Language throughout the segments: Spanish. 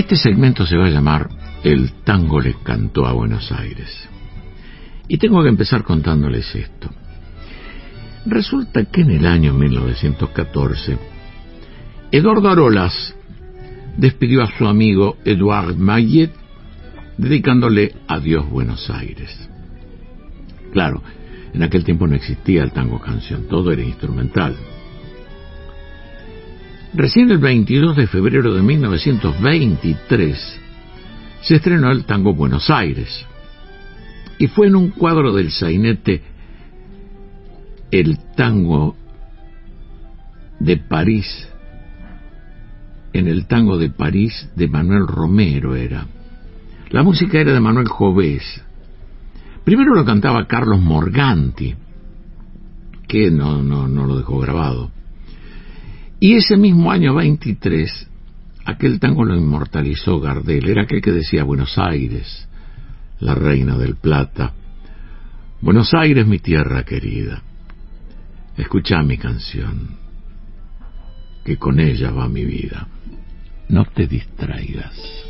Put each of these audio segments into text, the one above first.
Este segmento se va a llamar El tango le cantó a Buenos Aires. Y tengo que empezar contándoles esto. Resulta que en el año 1914, Eduardo Arolas despidió a su amigo Eduard Mayet dedicándole Adiós Buenos Aires. Claro, en aquel tiempo no existía el tango canción, todo era instrumental. Recién el 22 de febrero de 1923 se estrenó el tango Buenos Aires y fue en un cuadro del sainete El tango de París, en el tango de París de Manuel Romero era. La música era de Manuel Jovés. Primero lo cantaba Carlos Morganti, que no, no, no lo dejó grabado. Y ese mismo año 23, aquel tango lo inmortalizó Gardel, era aquel que decía Buenos Aires, la reina del plata. Buenos Aires, mi tierra querida. Escucha mi canción, que con ella va mi vida. No te distraigas.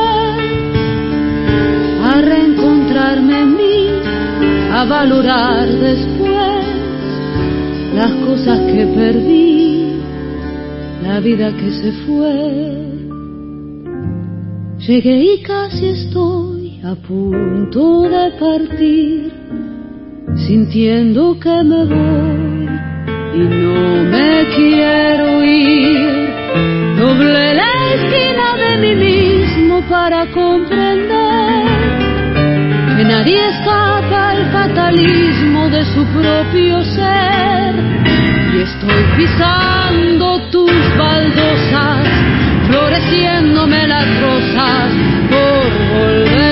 a reencontrarme en mí, a valorar después las cosas que perdí, la vida que se fue. Llegué y casi estoy a punto de partir, sintiendo que me voy y no me quiero ir. Doble la esquina de mí mismo para comprender nadie escapa al fatalismo de su propio ser. Y estoy pisando tus baldosas, floreciéndome las rosas por volver.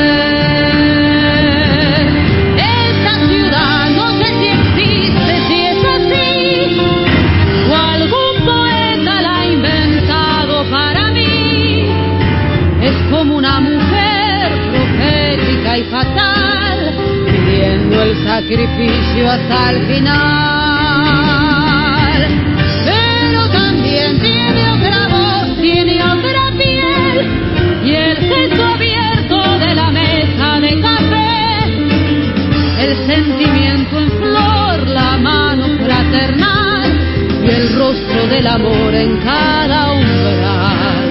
Sacrificio hasta el final. Pero también tiene otra voz, tiene otra piel y el gesto abierto de la mesa de café. El sentimiento en flor, la mano fraternal y el rostro del amor en cada umbral.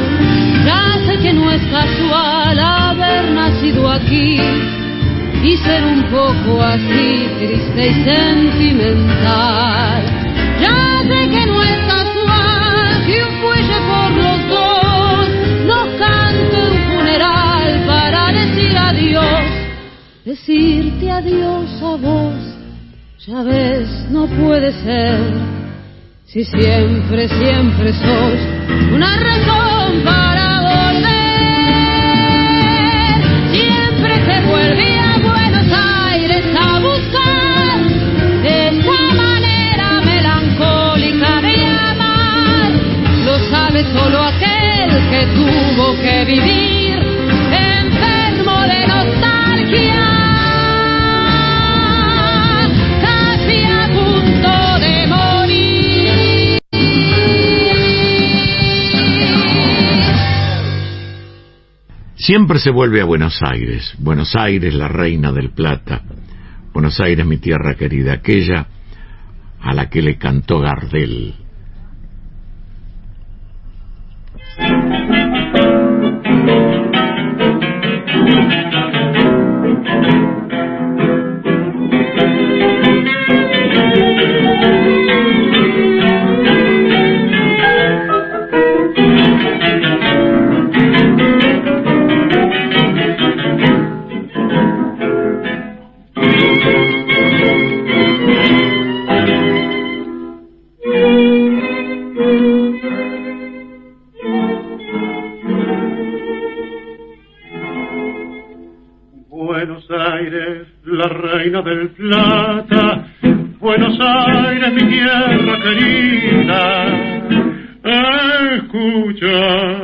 Ya que no es casual haber nacido aquí y ser un así triste y sentimental. Ya sé que no es casual que un fuelle por los dos nos cante un funeral para decir adiós, decirte adiós a vos. Ya ves, no puede ser si siempre, siempre sos una razón para que vivir enfermo de nostalgia, casi a punto de morir. Siempre se vuelve a Buenos Aires, Buenos Aires la reina del plata, Buenos Aires mi tierra querida, aquella a la que le cantó Gardel Thank you. Aires, la reina del plata, Buenos Aires, mi tierra querida, escucha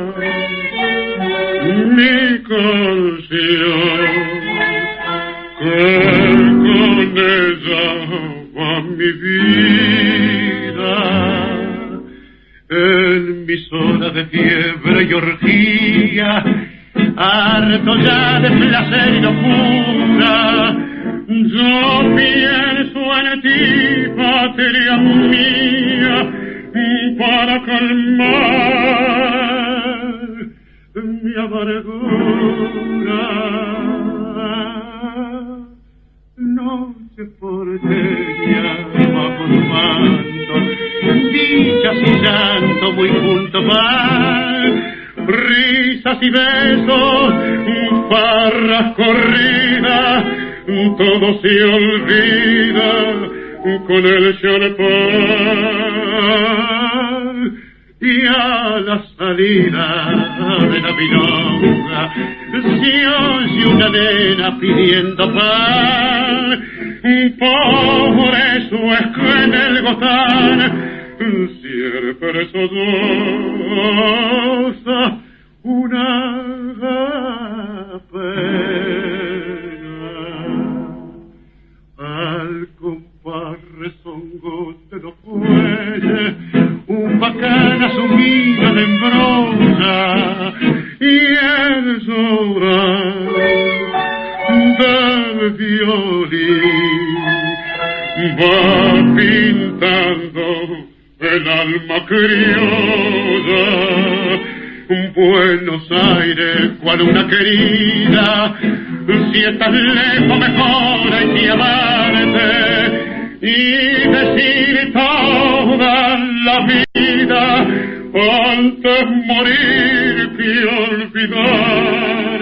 mi canción, que con ella va mi vida. En mis horas de fiebre y orgía, harto ya de placer y locura, risas y besos, farras corridas, todo se olvida con el champán y a la salida de la milonga se oye una nena pidiendo pan. Por eso es en el gozar siempre sodosa una pena al compás rezongo de los fuelles un bacana sumida de embrosa y el sobrar del violín va el alma criolla Buenos Aires, cual una querida, si estás lejos mejor hay que amarte y decir toda la vida. Antes morir que olvidarte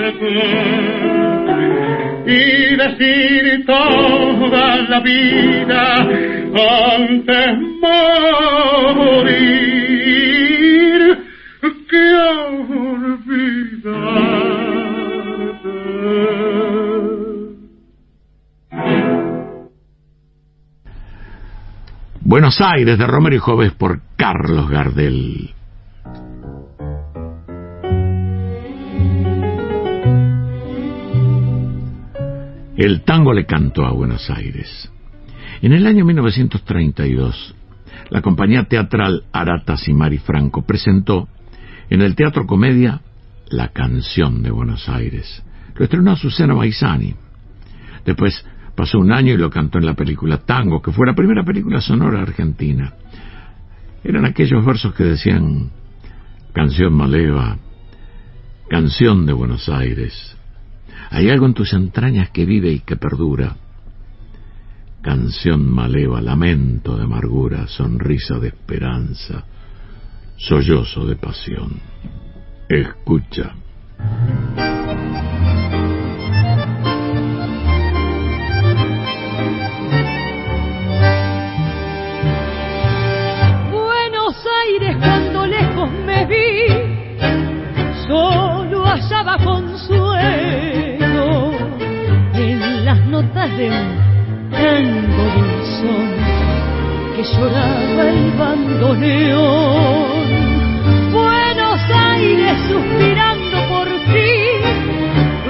y decir toda la vida antes morir que Buenos Aires de Romero y Joves por Carlos Gardel. El tango le cantó a Buenos Aires. En el año 1932, la compañía teatral Aratas y Mari Franco presentó en el Teatro Comedia La canción de Buenos Aires. Lo estrenó Azucena Maizani. Después pasó un año y lo cantó en la película Tango, que fue la primera película sonora argentina. Eran aquellos versos que decían canción maleva, canción de Buenos Aires. Hay algo en tus entrañas que vive y que perdura. Canción maleva, lamento de amargura, sonrisa de esperanza, sollozo de pasión. Escucha. Buenos Aires cuando lejos me vi, solo hallaba consuelo notas de un tango dulzón que lloraba el bandoneón. Buenos Aires suspirando por ti,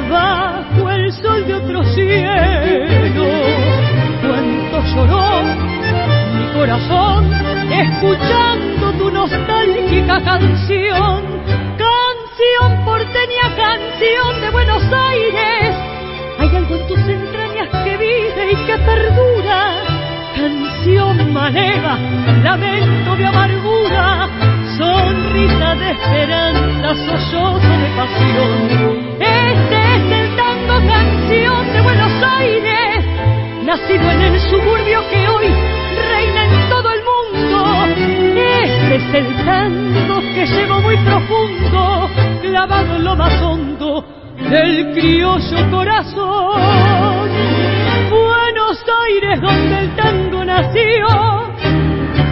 bajo el sol de otro cielo. Cuánto lloró mi corazón escuchando tu nostálgica canción. Canción porteña, canción de Buenos Aires. Vive y que perdura canción maleva, lamento de amargura, sonrisa de esperanza, sollozo de pasión. Este es el tango canción de Buenos Aires, nacido en el suburbio que hoy reina en todo el mundo. Este es el tango que llevo muy profundo, clavado en lo más hondo del criollo corazón. Buenos Aires donde el tango nació,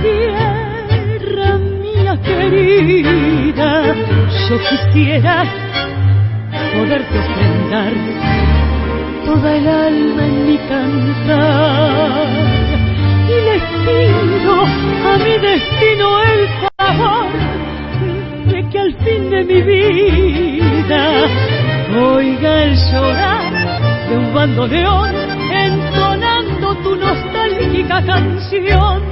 tierra mía querida, yo quisiera poderte ofrendar toda el alma en mi cantar. Y les pido a mi destino el favor de que al fin de mi vida oiga el llorar de un bandoneón entonando tu nostálgica canción.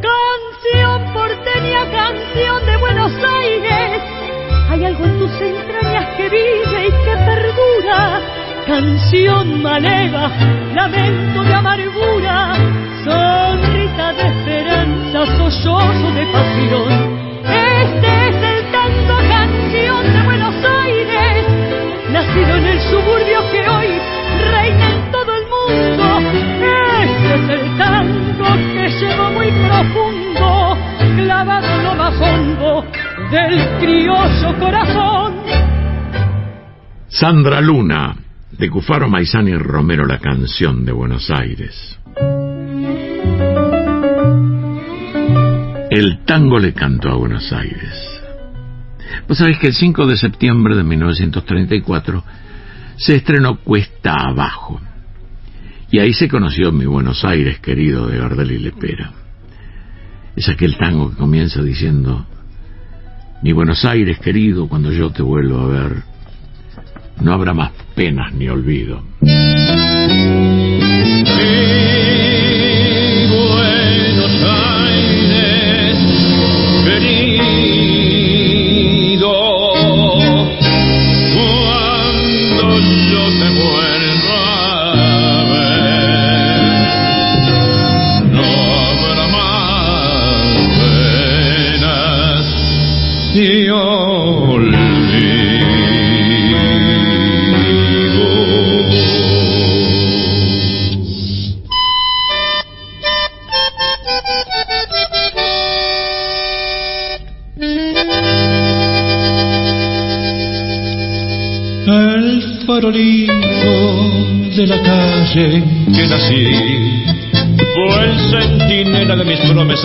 Canción porteña, canción de Buenos Aires. Hay algo en tus entrañas que vive y que perdura canción maleva, lamento de amargura, Sandra Luna, de Cufaro Maizani y Romero la canción de Buenos Aires. El tango le cantó a Buenos Aires. Vos sabés que el 5 de septiembre de 1934 se estrenó Cuesta Abajo. Y ahí se conoció mi Buenos Aires querido de Gardel y Lepera. Es aquel tango que comienza diciendo, Mi Buenos Aires querido, cuando yo te vuelvo a ver, no habrá más penas ni olvido.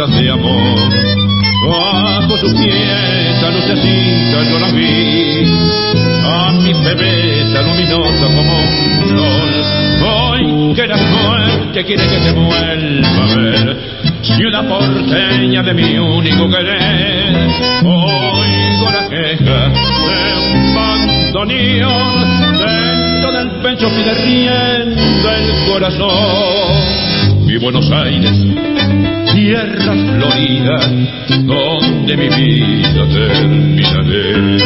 De amor. Bajo su quieta lucecita yo la vi, a mi bebeta luminosa como un sol. Hoy que la muerte quiere que te vuelva a ver, ciudad porteña de mi único querer. Oigo la queja de un bandoneón dentro del pecho pide riendo el corazón. Buenos Aires, tierra florida, donde mi vida terminaré.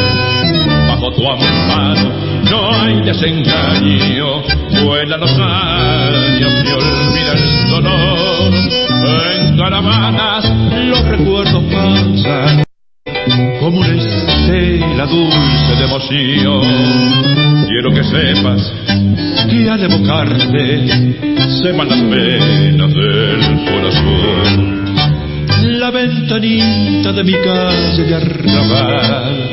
Bajo tu amparo no hay desengaño, vuelan los años y olvida el dolor. En caravanas los recuerdos pasan como una estela dulce de emoción. Quiero que sepas que al evocarte se van las penas del corazón. La ventanita de mi calle de arrabal,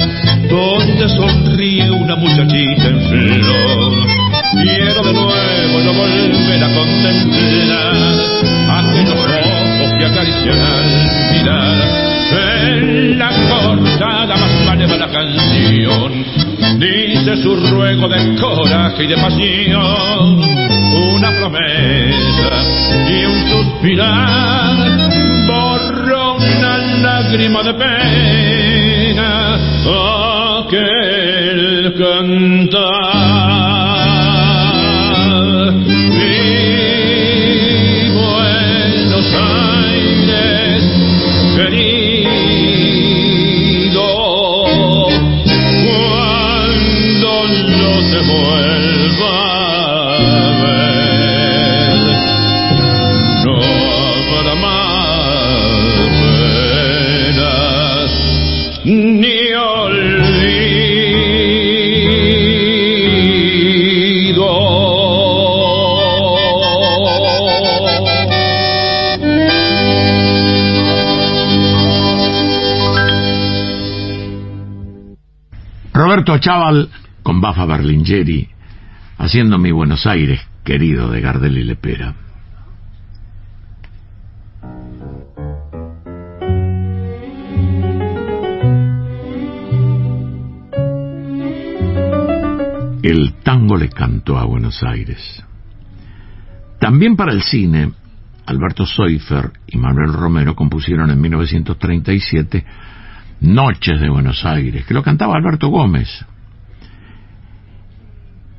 donde sonríe una muchachita en flor. Quiero de nuevo no volver a contemplar aquellos ojos que acarician al mirar. En la cortada más maleva la canción dice su ruego de coraje y de pasión, una promesa y un suspirar borró una lágrima de pena aquel cantar. Chaval con Bafa Berlingeri, haciendo mi Buenos Aires querido de Gardel y Lepera. el tango le cantó a Buenos Aires. También para el cine, Alberto Soifer y Manuel Romero compusieron en 1937 Noches de Buenos Aires, que lo cantaba Alberto Gómez,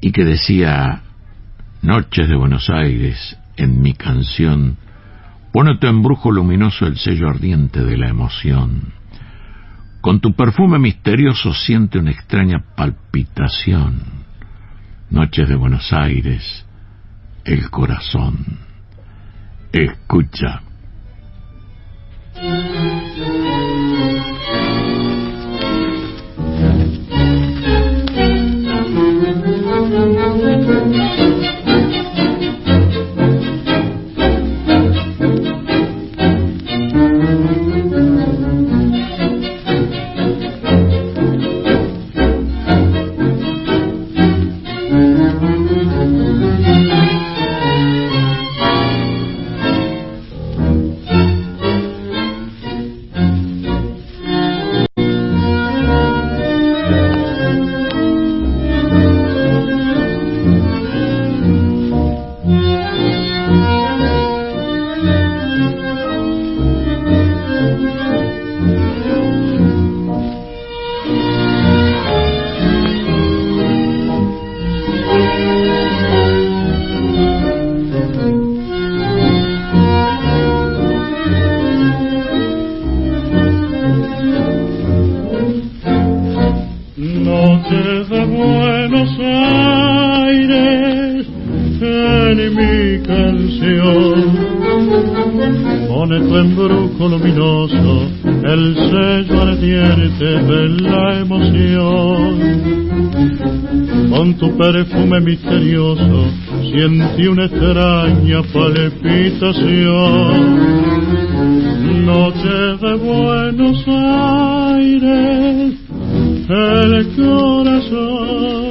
y que decía Noches de Buenos Aires en mi canción, pone tu embrujo luminoso el sello ardiente de la emoción. Con tu perfume misterioso siente una extraña palpitación. Noches de Buenos Aires, el corazón. Escucha. Extraña palpitación. Noches de Buenos Aires el corazón.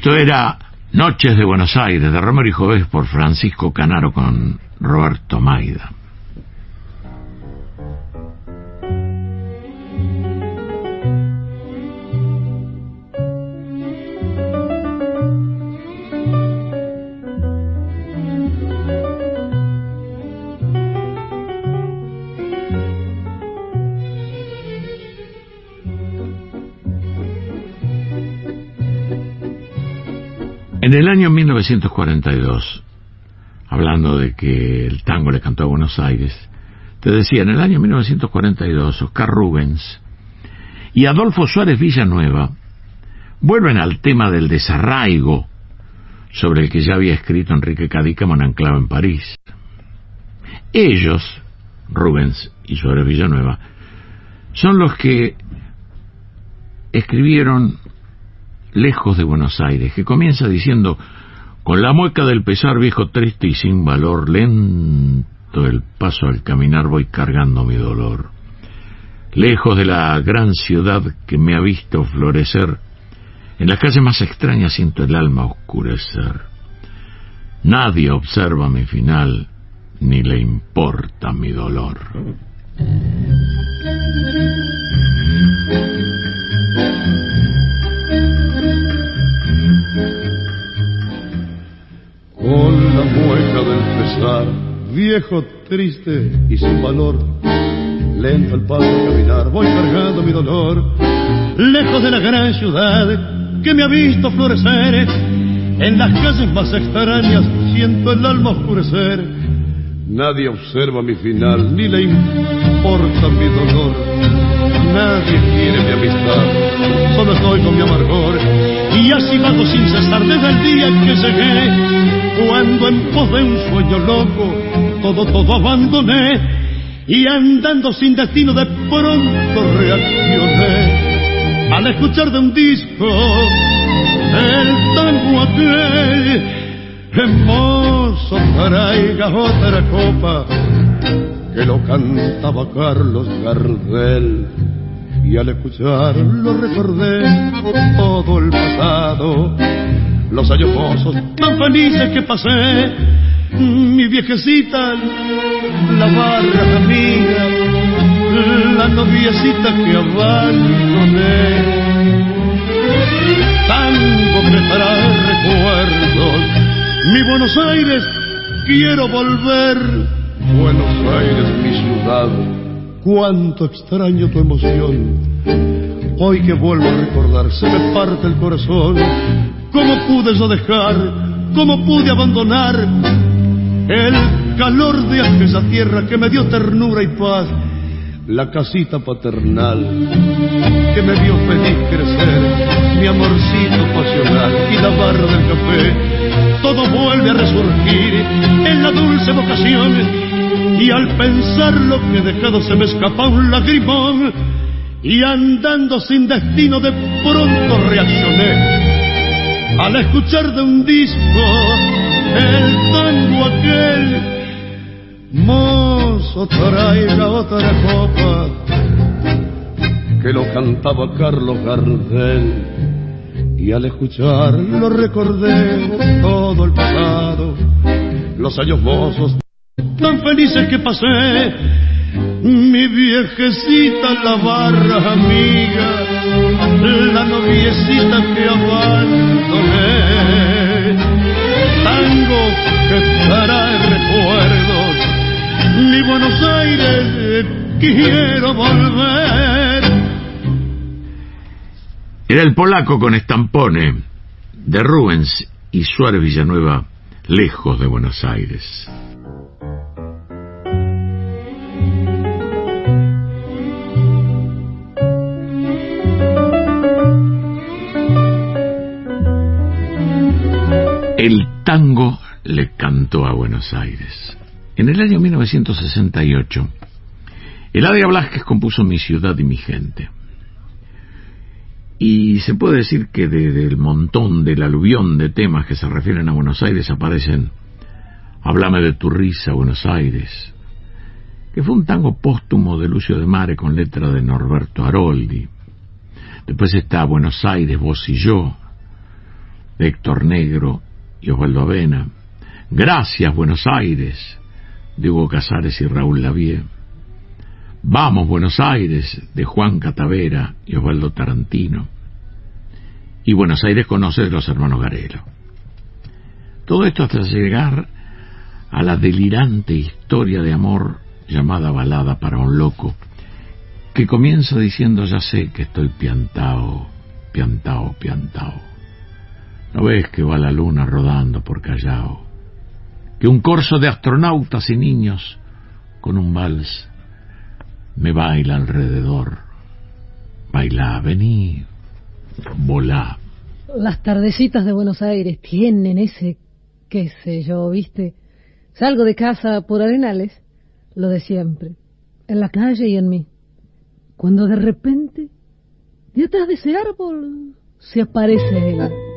Esto era Noches de Buenos Aires, de Romero y Jovés por Francisco Canaro con Roberto Maida. Año 1942, hablando de que el tango le cantó a Buenos Aires, te decía, en el año 1942, Oscar Rubens y Adolfo Suárez Villanueva vuelven al tema del desarraigo sobre el que ya había escrito Enrique Cadícamo anclado en París. Ellos, Rubens y Suárez Villanueva, son los que escribieron lejos de Buenos Aires, que comienza diciendo, con la mueca del pesar viejo triste y sin valor, lento el paso al caminar voy cargando mi dolor. Lejos de la gran ciudad que me ha visto florecer, en las calles más extrañas siento el alma oscurecer. Nadie observa mi final, ni le importa mi dolor. Viejo, triste y sin valor, Lento el paso al caminar, voy cargando mi dolor. Lejos de la gran ciudad que me ha visto florecer, en las calles más extrañas siento el alma oscurecer. Nadie observa mi final, ni le importa mi dolor. Nadie quiere mi amistad, solo estoy con mi amargor. Y así vago sin cesar desde el día en que llegué, cuando en pos de un sueño loco todo, todo abandoné. Y andando sin destino de pronto reaccioné al escuchar de un disco el tango aquel hermoso traiga otra copa que lo cantaba Carlos Gardel y al escucharlo recordé todo el pasado los años mozos tan felices que pasé mi viejecita la barra amiga la noviecita que abandoné tango que trae recuerdos. Mi Buenos Aires, quiero volver. Buenos Aires, mi ciudad, cuánto extraño tu emoción. Hoy que vuelvo a recordar, se me parte el corazón. ¿Cómo pude yo dejar? ¿Cómo pude abandonar el calor de aquella tierra que me dio ternura y paz? la casita paternal que me vio feliz crecer, mi amorcito pasional y la barra del café, todo vuelve a resurgir en la dulce vocación y al pensar lo que he dejado se me escapa un lagrimón y andando sin destino de pronto reaccioné al escuchar de un disco el tango aquel Mozo, traiga otra copa, que lo cantaba Carlos Gardel. Y al escucharlo recordé todo el pasado, los años mozos tan felices que pasé. Mi viejecita, la barra amiga, la noviecita que abandoné. Tango que trae recuerdos mi Buenos Aires, quiero volver. Era el polaco con estampone de Rubens y Suárez Villanueva, lejos de Buenos Aires. Tango le cantó a Buenos Aires. En el año 1968, Eladia Blasquez compuso Mi ciudad y mi gente. Y se puede decir que del montón, del aluvión de temas que se refieren a Buenos Aires aparecen Háblame de tu risa, Buenos Aires, que fue un tango póstumo de Lucio de Mare con letra de Norberto Aroldi. Después está Buenos Aires, vos y yo, de Héctor Negro y Osvaldo Avena. Gracias, Buenos Aires, de Hugo Casares y Raúl Lavie. Vamos, Buenos Aires, de Juan Catavera y Osvaldo Tarantino. Y Buenos Aires conoce de los hermanos Garelo. Todo esto hasta llegar a la delirante historia de amor llamada Balada para un loco, que comienza diciendo ya sé que estoy piantao, piantao, piantao. ¿No ves que va la luna rodando por Callao? que un corso de astronautas y niños con un vals me baila alrededor. Baila, vení, volá. Las tardecitas de Buenos Aires tienen ese, qué sé yo, viste. Salgo de casa por Arenales, lo de siempre, en la calle y en mí. Cuando de repente, detrás de ese árbol, se aparece él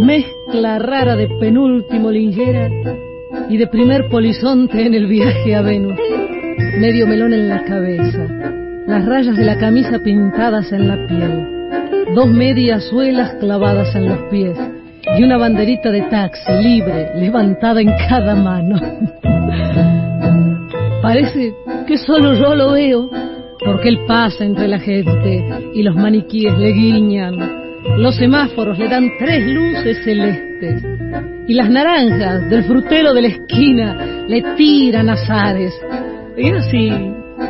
mezcla rara de penúltimo lingera y de primer polizonte en el viaje a Venus. Medio melón en la cabeza, las rayas de la camisa pintadas en la piel, dos medias suelas clavadas en los pies y una banderita de taxi libre levantada en cada mano. Parece que solo yo lo veo porque él pasa entre la gente y los maniquíes le guiñan los semáforos le dan tres luces celestes y las naranjas del frutero de la esquina le tiran azares. Y así,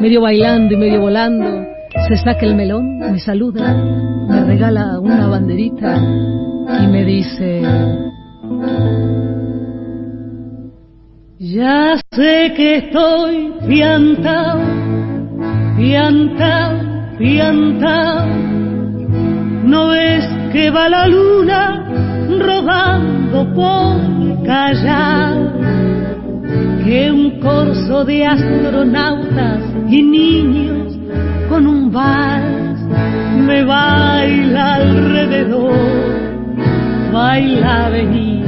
medio bailando y medio volando, se saca el melón, me saluda, me regala una banderita y me dice... Ya sé que estoy piantao, piantao, piantao. ¿No ves que va la luna rodando por callar? Que un corso de astronautas y niños con un vals me baila alrededor, baila venir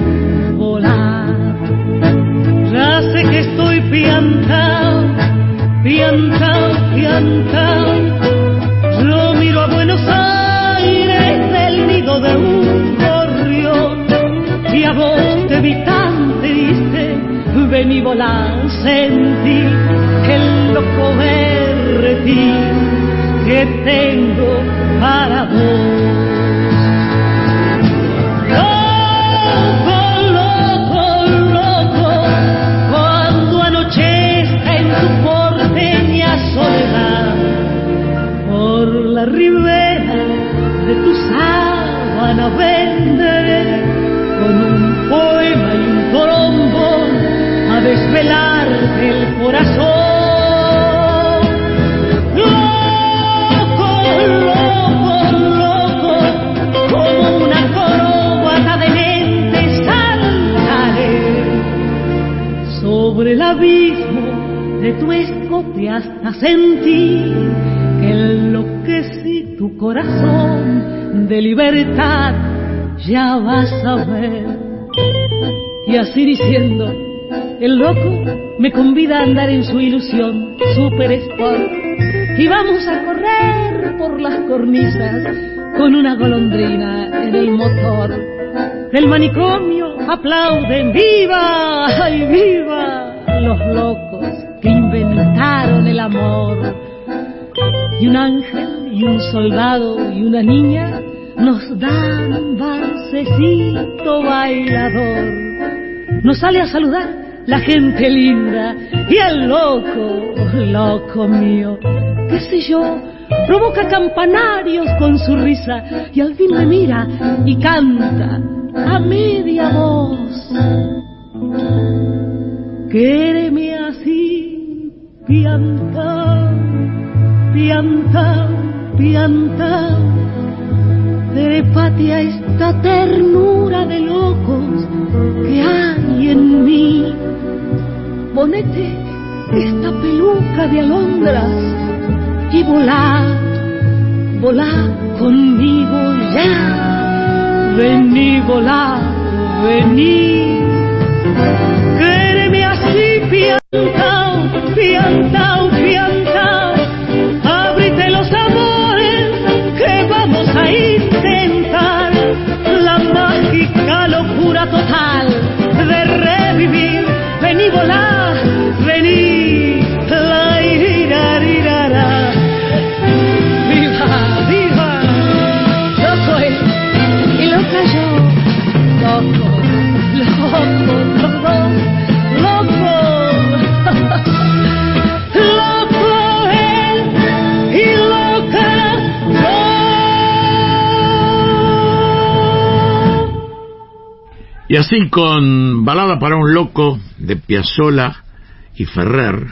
volar. Ya sé que estoy piantao, piantao, piantao. Vi tan triste, vení volar, sentí el loco berretín que tengo para vos. Loco, loco, loco, cuando anochezca en tu porteña soledad, por la ribera de tu sábana venderé a desvelarte el corazón. Loco, loco, loco, como una corbata de mente saltaré sobre el abismo de tu escote hasta sentir que enloquecí tu corazón de libertad, ya vas a ver. Y así diciendo, el loco me convida a andar en su ilusión, super sport, y vamos a correr por las cornisas con una golondrina en el motor. Del manicomio aplauden, ¡viva! ¡Ay, viva! Los locos que inventaron el amor. Y un ángel y un soldado y una niña nos dan un bailador. Nos sale a saludar la gente linda y el loco, loco mío, qué sé yo, provoca campanarios con su risa y al fin me mira y canta a media voz. Quéreme así, piantao, piantao, piantao, trépate a esta ternura de locos que hay en mí. Ponete esta peluca de alondras y volá, volá conmigo ya. Vení, volá, vení. Así con Balada para un loco de Piazzolla y Ferrer,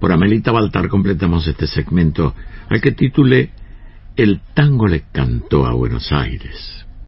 por Amelita Baltar completamos este segmento al que titulé El tango le cantó a Buenos Aires.